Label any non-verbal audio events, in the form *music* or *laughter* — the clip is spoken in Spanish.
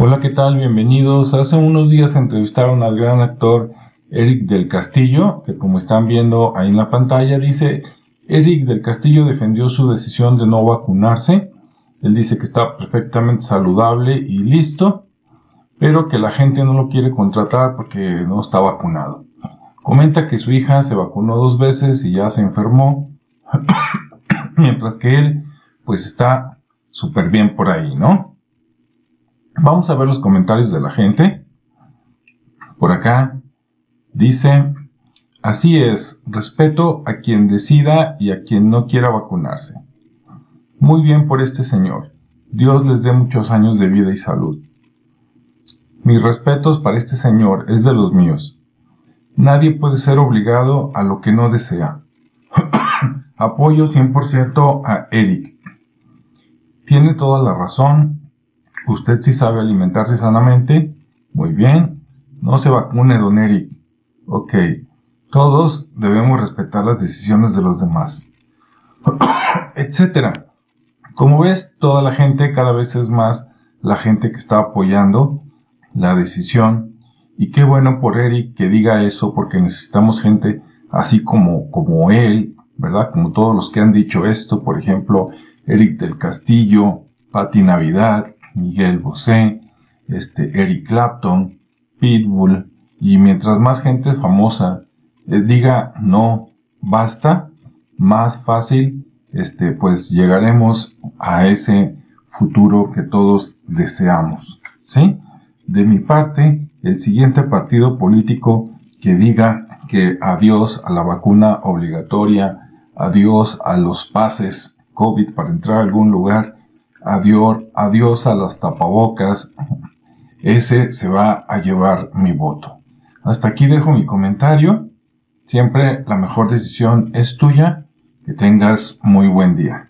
Hola, ¿qué tal? Bienvenidos. Hace unos días entrevistaron al gran actor Eric del Castillo, que como están viendo ahí en la pantalla, dice, Eric del Castillo defendió su decisión de no vacunarse. Él dice que está perfectamente saludable y listo, pero que la gente no lo quiere contratar porque no está vacunado. Comenta que su hija se vacunó dos veces y ya se enfermó, *coughs* mientras que él pues está súper bien por ahí, ¿no? Vamos a ver los comentarios de la gente. Por acá dice, así es, respeto a quien decida y a quien no quiera vacunarse. Muy bien por este señor. Dios les dé muchos años de vida y salud. Mis respetos para este señor es de los míos. Nadie puede ser obligado a lo que no desea. *coughs* Apoyo 100% a Eric. Tiene toda la razón Usted sí sabe alimentarse sanamente. Muy bien. No se vacune, don Eric. Ok. Todos debemos respetar las decisiones de los demás. *coughs* Etcétera. Como ves, toda la gente, cada vez es más la gente que está apoyando la decisión. Y qué bueno por Eric que diga eso, porque necesitamos gente así como, como él, ¿verdad? Como todos los que han dicho esto, por ejemplo, Eric del Castillo, Patti Navidad, Miguel Bosé, este, Eric Clapton, Pitbull, y mientras más gente famosa eh, diga no, basta, más fácil este, pues llegaremos a ese futuro que todos deseamos. ¿sí? De mi parte, el siguiente partido político que diga que adiós a la vacuna obligatoria, adiós a los pases COVID para entrar a algún lugar, adiós, adiós a las tapabocas, ese se va a llevar mi voto. Hasta aquí dejo mi comentario. Siempre la mejor decisión es tuya. Que tengas muy buen día.